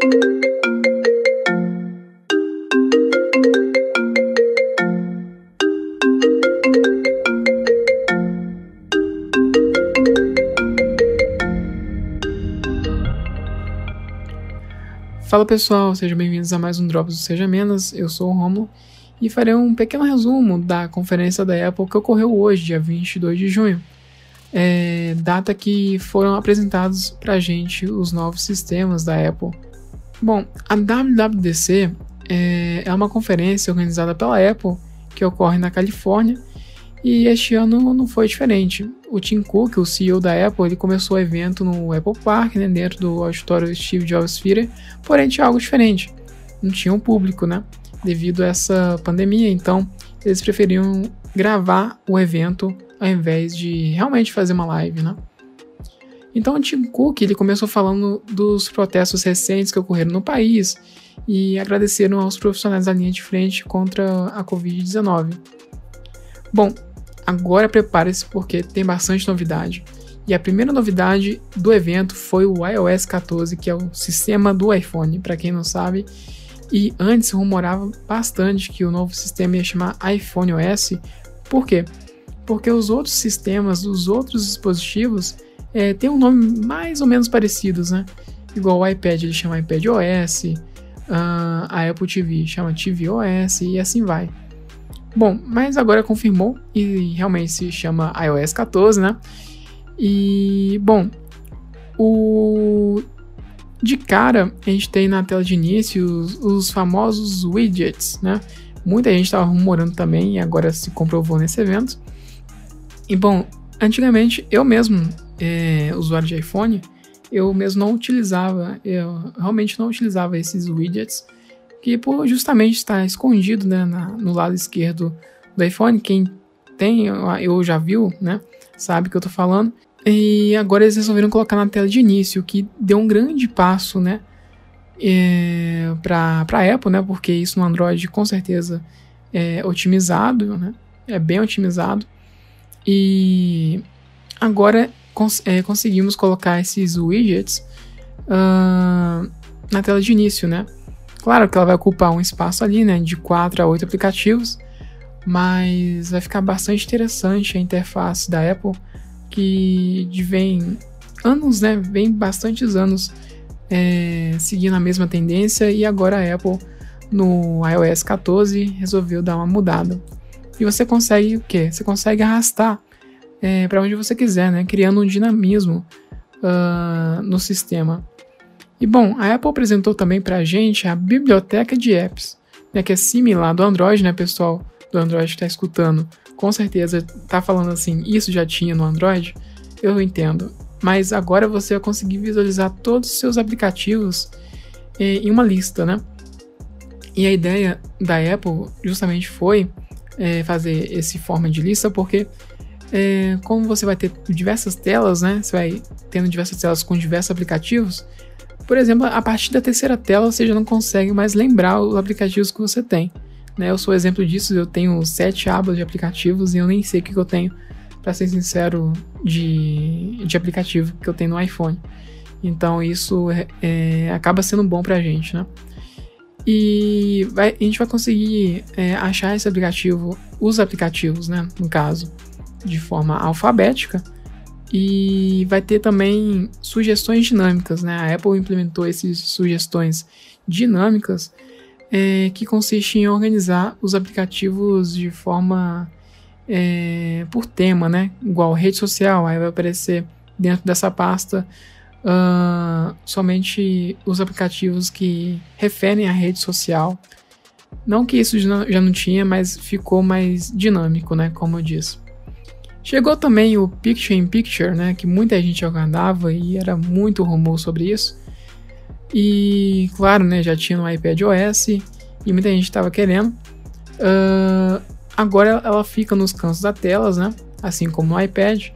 Fala pessoal, sejam bem-vindos a mais um Drops do Seja Menos. Eu sou o Romulo e farei um pequeno resumo da conferência da Apple que ocorreu hoje, dia 22 de junho. É, data que foram apresentados para a gente os novos sistemas da Apple. Bom, a WWDC é, é uma conferência organizada pela Apple que ocorre na Califórnia e este ano não foi diferente. O Tim Cook, o CEO da Apple, ele começou o evento no Apple Park, né, dentro do auditório Steve Jobs Theater, porém tinha algo diferente. Não tinha um público, né? Devido a essa pandemia, então eles preferiam gravar o evento ao invés de realmente fazer uma live, né? Então o Tim Cook ele começou falando dos protestos recentes que ocorreram no país e agradeceram aos profissionais da linha de frente contra a Covid-19. Bom, Agora prepare-se porque tem bastante novidade. E a primeira novidade do evento foi o iOS 14, que é o sistema do iPhone, para quem não sabe. E antes rumorava bastante que o novo sistema ia chamar iPhone OS. Por quê? Porque os outros sistemas dos outros dispositivos é, têm um nome mais ou menos parecidos, né? Igual o iPad ele chama iPad OS, uh, a Apple TV chama TV OS e assim vai. Bom, mas agora confirmou e realmente se chama iOS 14, né? E, bom, o de cara a gente tem na tela de início os, os famosos widgets, né? Muita gente estava rumorando também e agora se comprovou nesse evento. E bom, antigamente eu mesmo, é, usuário de iPhone, eu mesmo não utilizava, eu realmente não utilizava esses widgets que por justamente estar escondido né, na, no lado esquerdo do iPhone, quem tem, eu já viu, né, sabe o que eu tô falando. E agora eles resolveram colocar na tela de início, que deu um grande passo, né, é, para a Apple, né, porque isso no Android com certeza é otimizado, né, é bem otimizado. E agora cons é, conseguimos colocar esses widgets uh, na tela de início, né? Claro que ela vai ocupar um espaço ali, né, de 4 a 8 aplicativos, mas vai ficar bastante interessante a interface da Apple, que vem anos, né, vem bastantes anos é, seguindo a mesma tendência e agora a Apple no iOS 14 resolveu dar uma mudada. E você consegue o que? Você consegue arrastar é, para onde você quiser, né, criando um dinamismo uh, no sistema. E bom, a Apple apresentou também para a gente a biblioteca de apps, né, que é similar do Android, né, pessoal do Android que está escutando, com certeza está falando assim, isso já tinha no Android, eu entendo. Mas agora você vai conseguir visualizar todos os seus aplicativos eh, em uma lista, né? E a ideia da Apple justamente foi é, fazer esse forma de lista, porque é, como você vai ter diversas telas, né? Você vai tendo diversas telas com diversos aplicativos, por exemplo, a partir da terceira tela você já não consegue mais lembrar os aplicativos que você tem. Né? Eu sou exemplo disso, eu tenho sete abas de aplicativos e eu nem sei o que, eu tenho, para ser sincero, de, de aplicativo que eu tenho no iPhone. Então isso é, é, acaba sendo bom para a gente, né? E vai, a gente vai conseguir é, achar esse aplicativo, os aplicativos, né? No caso, de forma alfabética e vai ter também sugestões dinâmicas, né? A Apple implementou essas sugestões dinâmicas é, que consiste em organizar os aplicativos de forma é, por tema, né? Igual rede social, aí vai aparecer dentro dessa pasta uh, somente os aplicativos que referem à rede social. Não que isso já não tinha, mas ficou mais dinâmico, né? Como eu disse. Chegou também o Picture in Picture, né, que muita gente aguardava e era muito rumor sobre isso. E claro, né, já tinha no iPad OS e muita gente estava querendo. Uh, agora ela fica nos cantos da tela, né, assim como no iPad.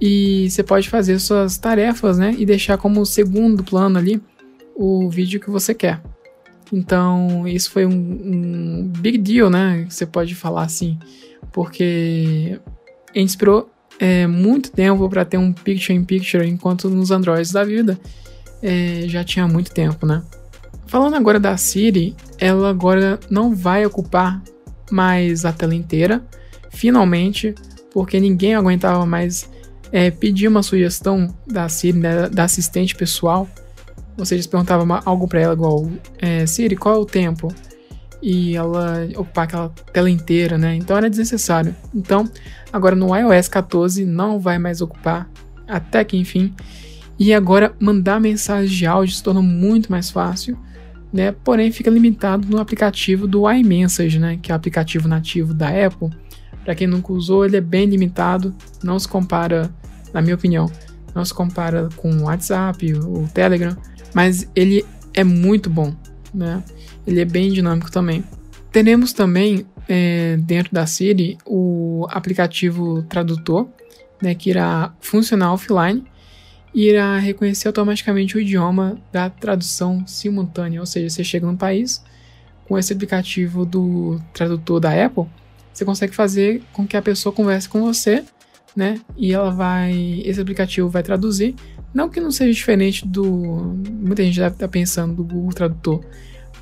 E você pode fazer suas tarefas, né, e deixar como segundo plano ali o vídeo que você quer. Então isso foi um, um big deal, né, você pode falar assim, porque gente esperou é, muito tempo para ter um picture in picture, enquanto nos Androids da vida é, já tinha muito tempo, né? Falando agora da Siri, ela agora não vai ocupar mais a tela inteira, finalmente, porque ninguém aguentava mais é, pedir uma sugestão da Siri, né, da assistente pessoal. Ou seja, perguntava algo para ela, igual: é, Siri, qual é o tempo? E ela ocupar aquela tela inteira, né? Então era desnecessário. Então, agora no iOS 14 não vai mais ocupar, até que enfim. E agora mandar mensagens de áudio se tornou muito mais fácil né? Porém, fica limitado no aplicativo do iMessage, né? Que é o aplicativo nativo da Apple. Para quem nunca usou, ele é bem limitado, não se compara, na minha opinião, não se compara com o WhatsApp, o Telegram, mas ele é muito bom, né? Ele é bem dinâmico também. Teremos também é, dentro da Siri o aplicativo tradutor, né, que irá funcionar offline irá reconhecer automaticamente o idioma da tradução simultânea, ou seja, você chega num país com esse aplicativo do tradutor da Apple, você consegue fazer com que a pessoa converse com você, né? E ela vai, esse aplicativo vai traduzir, não que não seja diferente do, muita gente estar pensando do Google Tradutor,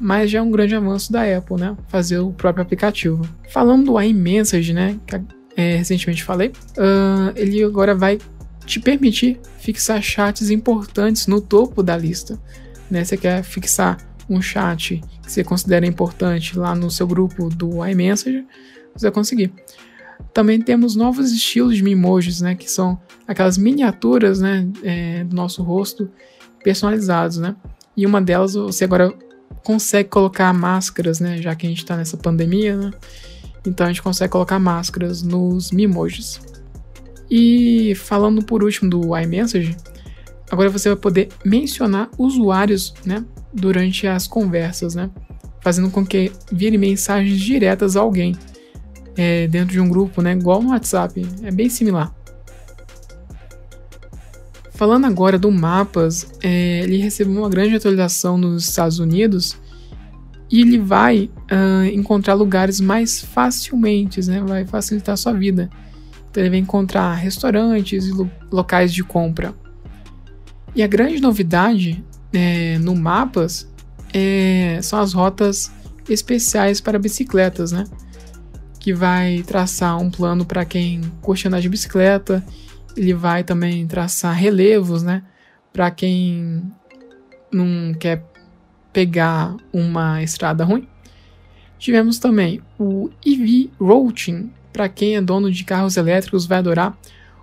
mas já é um grande avanço da Apple, né? Fazer o próprio aplicativo. Falando do iMessage, né? Que é, recentemente falei, uh, ele agora vai te permitir fixar chats importantes no topo da lista. Né? Você quer fixar um chat que você considera importante lá no seu grupo do iMessage, você vai conseguir. Também temos novos estilos de emojis, né, que são aquelas miniaturas, né, é, do nosso rosto personalizados, né. E uma delas você agora consegue colocar máscaras, né, já que a gente está nessa pandemia, né. Então a gente consegue colocar máscaras nos Mimojis. E falando por último do iMessage, agora você vai poder mencionar usuários, né, durante as conversas, né, fazendo com que vire mensagens diretas a alguém é, dentro de um grupo, né, igual no WhatsApp, é bem similar. Falando agora do Mapas, é, ele recebeu uma grande atualização nos Estados Unidos e ele vai uh, encontrar lugares mais facilmente, né, vai facilitar a sua vida. Então ele vai encontrar restaurantes e locais de compra. E a grande novidade é, no Mapas é, são as rotas especiais para bicicletas, né? Que vai traçar um plano para quem curte andar de bicicleta. Ele vai também traçar relevos, né? Para quem não quer pegar uma estrada ruim. Tivemos também o EV Routing, para quem é dono de carros elétricos vai adorar.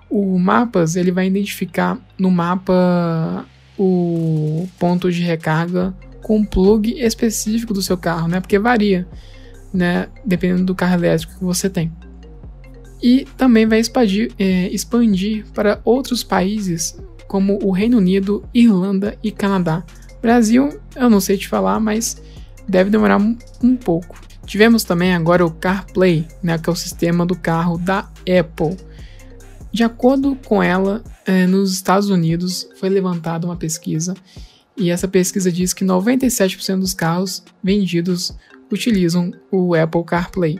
O Mapas ele vai identificar no mapa o ponto de recarga com um plug específico do seu carro, né? Porque varia, né? Dependendo do carro elétrico que você tem. E também vai expandir, é, expandir para outros países como o Reino Unido, Irlanda e Canadá. Brasil, eu não sei te falar, mas deve demorar um, pouco. Tivemos também agora o CarPlay, né, que é o sistema do carro da Apple. De acordo com ela, eh, nos Estados Unidos foi levantada uma pesquisa e essa pesquisa diz que 97% dos carros vendidos utilizam o Apple CarPlay.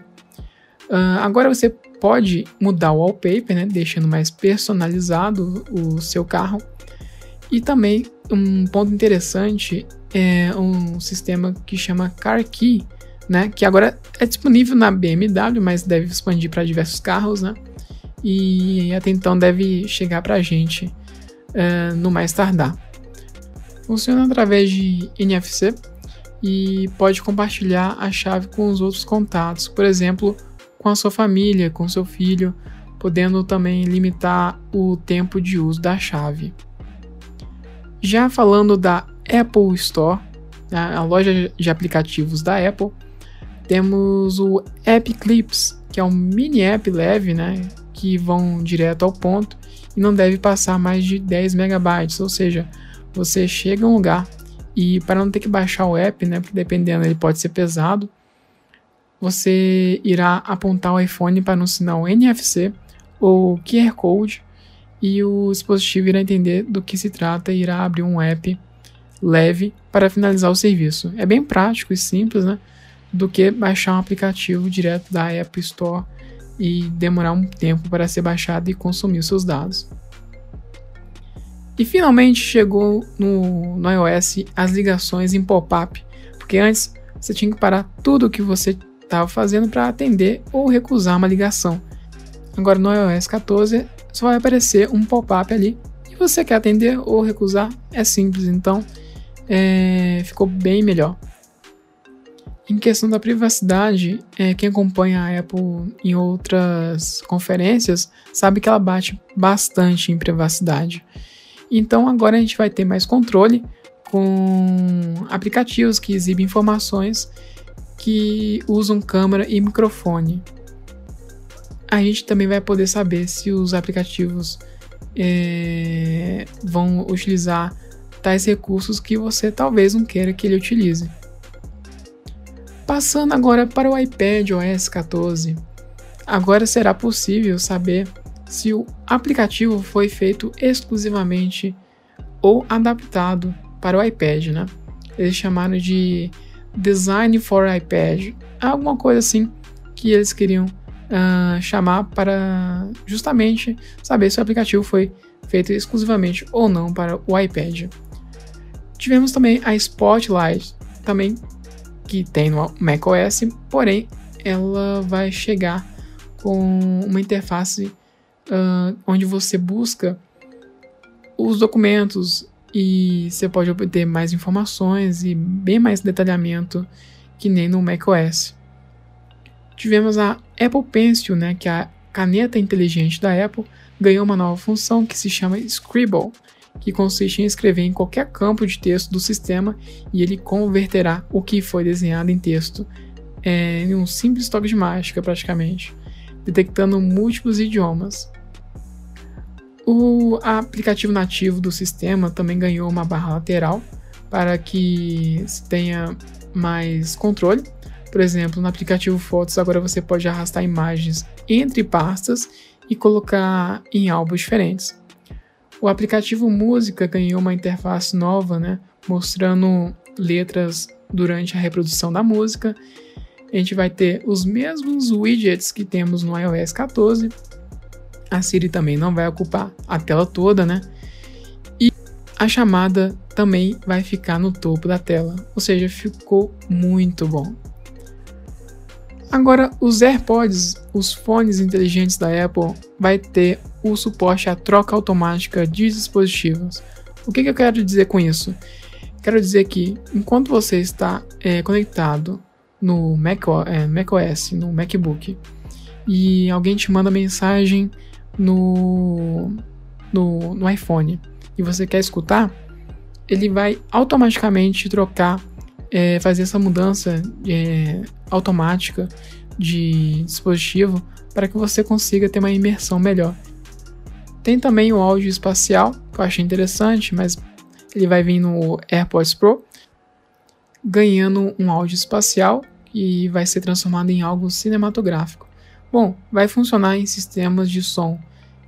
Uh, agora você pode mudar o wallpaper, né, deixando mais personalizado o seu carro. E também um ponto interessante é um sistema que chama CarKey, né? Que agora é disponível na BMW, mas deve expandir para diversos carros, né? E até então deve chegar para a gente uh, no mais tardar. Funciona através de NFC e pode compartilhar a chave com os outros contatos, por exemplo, com a sua família, com seu filho, podendo também limitar o tempo de uso da chave. Já falando da Apple Store, a loja de aplicativos da Apple, temos o App Clips, que é um mini app leve, né, que vão direto ao ponto e não deve passar mais de 10 megabytes, ou seja, você chega a um lugar e para não ter que baixar o app, né, porque dependendo ele pode ser pesado, você irá apontar o iPhone para um sinal NFC ou QR Code e o dispositivo irá entender do que se trata e irá abrir um app leve para finalizar o serviço. É bem prático e simples, né? do que baixar um aplicativo direto da App Store e demorar um tempo para ser baixado e consumir seus dados. E finalmente chegou no, no iOS as ligações em pop-up, porque antes você tinha que parar tudo o que você estava fazendo para atender ou recusar uma ligação. Agora no iOS 14 só vai aparecer um pop-up ali e você quer atender ou recusar, é simples, então é, ficou bem melhor. Em questão da privacidade, é, quem acompanha a Apple em outras conferências sabe que ela bate bastante em privacidade. Então agora a gente vai ter mais controle com aplicativos que exibem informações que usam câmera e microfone. A gente também vai poder saber se os aplicativos é, vão utilizar tais recursos que você talvez não queira que ele utilize. Passando agora para o iPad OS 14, agora será possível saber se o aplicativo foi feito exclusivamente ou adaptado para o iPad, né? Eles chamaram de Design for iPad, alguma coisa assim que eles queriam uh, chamar para justamente saber se o aplicativo foi feito exclusivamente ou não para o iPad. Tivemos também a Spotlight, também que tem no macOS, porém ela vai chegar com uma interface uh, onde você busca os documentos e você pode obter mais informações e bem mais detalhamento que nem no macOS. Tivemos a Apple Pencil, né, que é a caneta inteligente da Apple, ganhou uma nova função que se chama Scribble, que consiste em escrever em qualquer campo de texto do sistema e ele converterá o que foi desenhado em texto é, em um simples toque de mágica, praticamente, detectando múltiplos idiomas. O aplicativo nativo do sistema também ganhou uma barra lateral para que se tenha mais controle. Por exemplo, no aplicativo Fotos agora você pode arrastar imagens entre pastas e colocar em álbuns diferentes. O aplicativo Música ganhou uma interface nova, né, mostrando letras durante a reprodução da música. A gente vai ter os mesmos widgets que temos no iOS 14, a Siri também não vai ocupar a tela toda, né? E a chamada também vai ficar no topo da tela, ou seja, ficou muito bom. Agora, os AirPods, os fones inteligentes da Apple, vai ter o suporte à troca automática de dispositivos. O que, que eu quero dizer com isso? Quero dizer que enquanto você está é, conectado no Mac, é, macOS, no MacBook, e alguém te manda mensagem no, no, no iPhone e você quer escutar, ele vai automaticamente trocar, é, fazer essa mudança é, automática de dispositivo para que você consiga ter uma imersão melhor. Tem também o áudio espacial, que eu achei interessante, mas ele vai vir no AirPods Pro, ganhando um áudio espacial e vai ser transformado em algo cinematográfico. Bom, vai funcionar em sistemas de som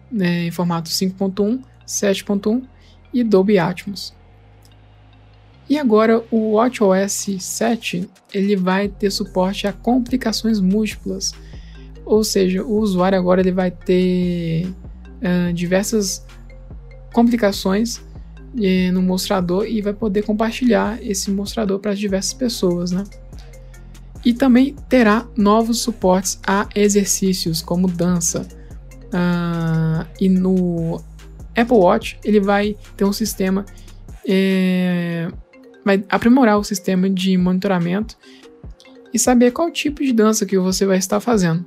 né, em formato 5.1, 7.1 e Dolby Atmos. E agora o WatchOS 7 ele vai ter suporte a complicações múltiplas, ou seja, o usuário agora ele vai ter uh, diversas complicações uh, no mostrador e vai poder compartilhar esse mostrador para diversas pessoas, né? E também terá novos suportes a exercícios como dança. Uh, e no Apple Watch ele vai ter um sistema, é, vai aprimorar o sistema de monitoramento e saber qual tipo de dança que você vai estar fazendo.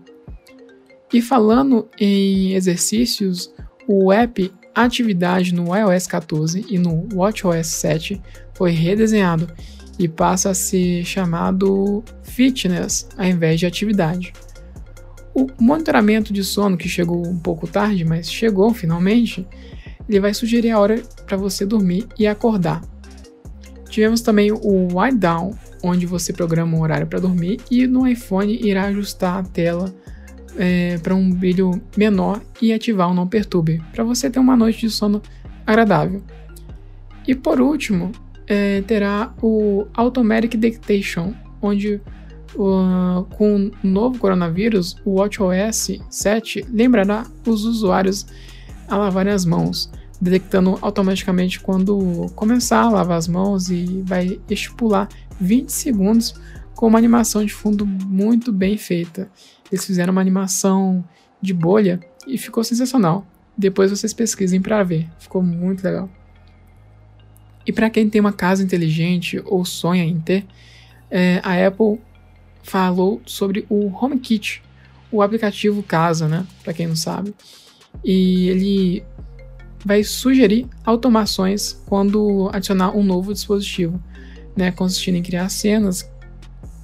E falando em exercícios, o app Atividade no iOS 14 e no WatchOS 7 foi redesenhado e passa a ser chamado fitness ao invés de atividade. O monitoramento de sono, que chegou um pouco tarde, mas chegou finalmente, ele vai sugerir a hora para você dormir e acordar. Tivemos também o Wind Down, onde você programa um horário para dormir e no iPhone irá ajustar a tela é, para um brilho menor e ativar o Não Perturbe, para você ter uma noite de sono agradável. E por último, é, terá o Automatic Dictation, onde com o novo coronavírus, o WatchOS 7 lembrará os usuários a lavarem as mãos, detectando automaticamente quando começar a lavar as mãos e vai estipular 20 segundos com uma animação de fundo muito bem feita. Eles fizeram uma animação de bolha e ficou sensacional. Depois vocês pesquisem para ver, ficou muito legal. E para quem tem uma casa inteligente ou sonha em ter, é, a Apple falou sobre o HomeKit, o aplicativo casa, né? Para quem não sabe. E ele vai sugerir automações quando adicionar um novo dispositivo, né? Consistindo em criar cenas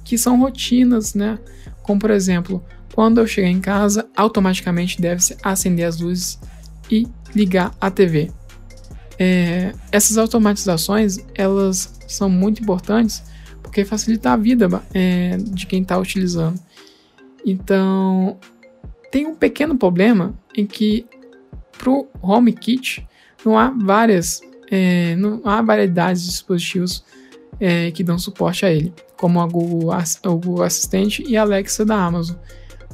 que são rotinas, né? Como por exemplo, quando eu chegar em casa, automaticamente deve-se acender as luzes e ligar a TV. É, essas automatizações elas são muito importantes porque facilita a vida é, de quem está utilizando. Então, tem um pequeno problema em que para o HomeKit não há várias, é, não há variedades de dispositivos é, que dão suporte a ele, como a Google, Google Assistente e a Alexa da Amazon.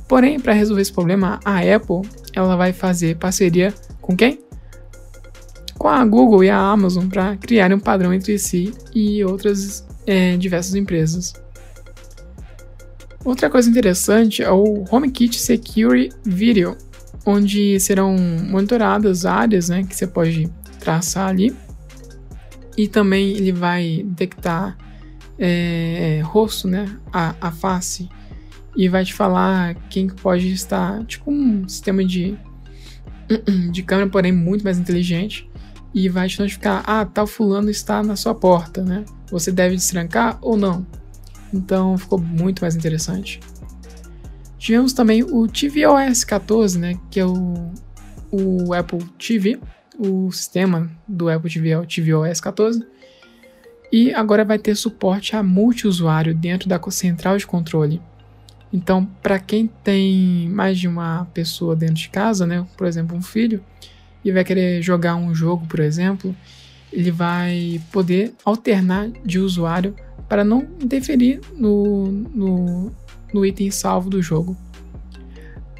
Porém, para resolver esse problema, a Apple ela vai fazer parceria com quem? Com a Google e a Amazon para criar um padrão entre si e outras é, diversas empresas. Outra coisa interessante é o HomeKit Secure Video, onde serão monitoradas áreas né, que você pode traçar ali. E também ele vai detectar é, rosto, né, a, a face, e vai te falar quem pode estar, tipo um sistema de, de câmera, porém muito mais inteligente, e vai te notificar, ah, tal fulano está na sua porta, né? Você deve destrancar ou não. Então ficou muito mais interessante. Tivemos também o tvOS 14, né, que é o, o Apple TV, o sistema do Apple TV, tvOS 14. E agora vai ter suporte a multiusuário dentro da central de controle. Então, para quem tem mais de uma pessoa dentro de casa, né, por exemplo, um filho, e vai querer jogar um jogo, por exemplo, ele vai poder alternar de usuário para não interferir no, no, no item salvo do jogo.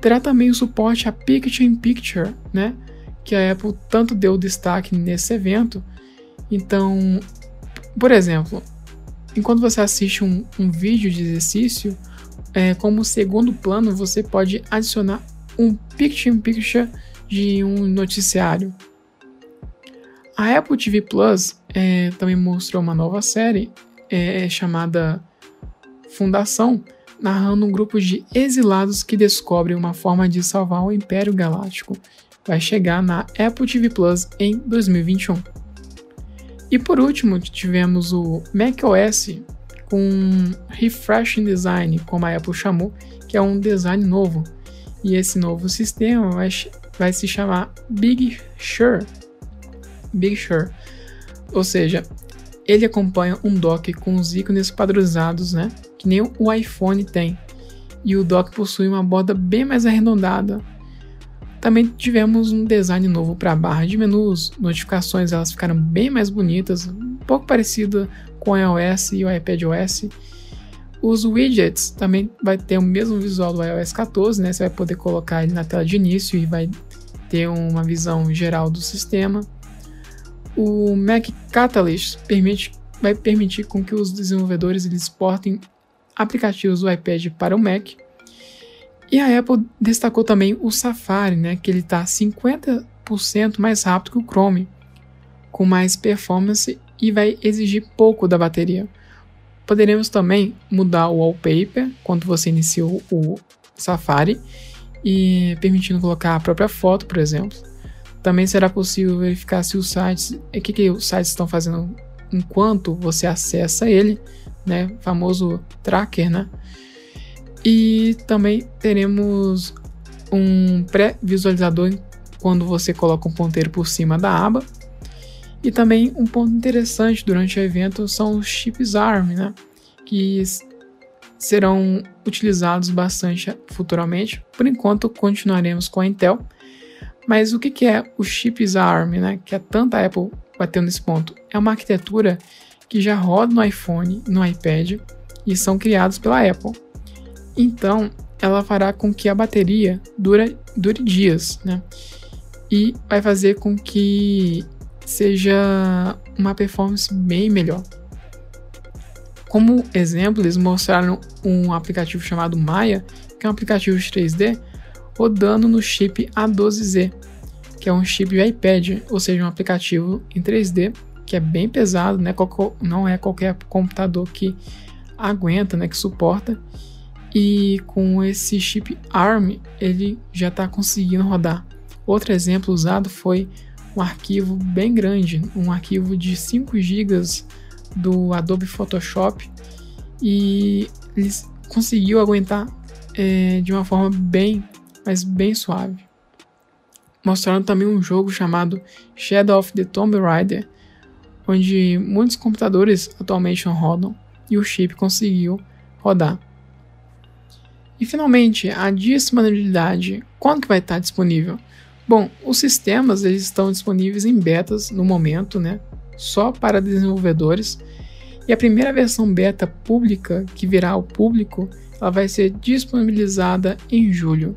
Terá também o suporte a Picture in Picture, né? que a Apple tanto deu destaque nesse evento. Então, por exemplo, enquanto você assiste um, um vídeo de exercício, é, como segundo plano você pode adicionar um Picture in Picture de um noticiário. A Apple TV Plus é, também mostrou uma nova série é, chamada Fundação, narrando um grupo de exilados que descobrem uma forma de salvar o Império Galáctico. Vai chegar na Apple TV Plus em 2021. E por último, tivemos o macOS com Refreshing Design, como a Apple chamou, que é um design novo. E esse novo sistema vai, vai se chamar Big Sur. Big Sur. Ou seja, ele acompanha um dock com os ícones padronizados, né? Que nem o iPhone tem. E o dock possui uma borda bem mais arredondada. Também tivemos um design novo para a barra de menus, notificações elas ficaram bem mais bonitas, um pouco parecida com o iOS e o iPadOS. Os widgets também vai ter o mesmo visual do iOS 14, né? Você vai poder colocar ele na tela de início e vai ter uma visão geral do sistema. O Mac Catalyst permite, vai permitir com que os desenvolvedores eles exportem aplicativos do iPad para o Mac. E a Apple destacou também o Safari, né, que ele está 50% mais rápido que o Chrome, com mais performance e vai exigir pouco da bateria. Poderemos também mudar o wallpaper quando você iniciou o Safari e permitindo colocar a própria foto, por exemplo. Também será possível verificar se os sites, o que, que os sites estão fazendo enquanto você acessa ele, né? Famoso tracker, né? E também teremos um pré-visualizador quando você coloca um ponteiro por cima da aba. E também um ponto interessante durante o evento são os chips ARM, né? Que serão utilizados bastante futuramente. Por enquanto, continuaremos com a Intel, mas o que é o chips ARM, né? Que é tanta Apple bateu nesse ponto? É uma arquitetura que já roda no iPhone, no iPad e são criados pela Apple. Então, ela fará com que a bateria dure, dure dias, né? e vai fazer com que seja uma performance bem melhor. Como exemplo, eles mostraram um aplicativo chamado Maya, que é um aplicativo de 3D, rodando no chip A12Z, que é um chip de iPad, ou seja, um aplicativo em 3D que é bem pesado, né? não é qualquer computador que aguenta, né? que suporta. E com esse chip ARM, ele já está conseguindo rodar. Outro exemplo usado foi um arquivo bem grande, um arquivo de 5 GB do Adobe Photoshop e ele conseguiu aguentar é, de uma forma bem, mas bem suave. Mostraram também um jogo chamado Shadow of the Tomb Raider, onde muitos computadores atualmente não rodam e o chip conseguiu rodar. E finalmente, a disponibilidade, quando que vai estar disponível? Bom, os sistemas eles estão disponíveis em betas no momento, né? Só para desenvolvedores. E a primeira versão beta pública que virá ao público, ela vai ser disponibilizada em julho.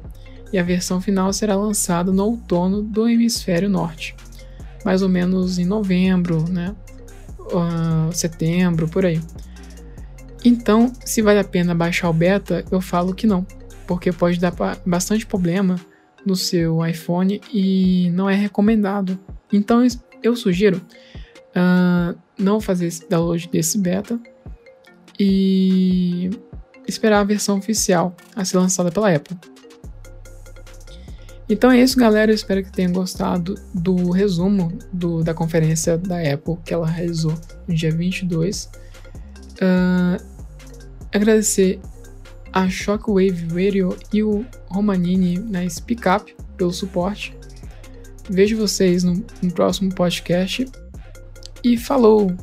E a versão final será lançada no outono do hemisfério norte, mais ou menos em novembro, né? Uh, setembro, por aí. Então, se vale a pena baixar o beta, eu falo que não, porque pode dar bastante problema no seu iPhone e não é recomendado. Então eu sugiro uh, não fazer esse download desse beta e esperar a versão oficial a ser lançada pela Apple. Então é isso, galera. Eu espero que tenham gostado do resumo do, da conferência da Apple que ela realizou no dia 22. Uh, agradecer a Shockwave Radio e o Romanini na Speak Up pelo suporte. Vejo vocês no, no próximo podcast e falou!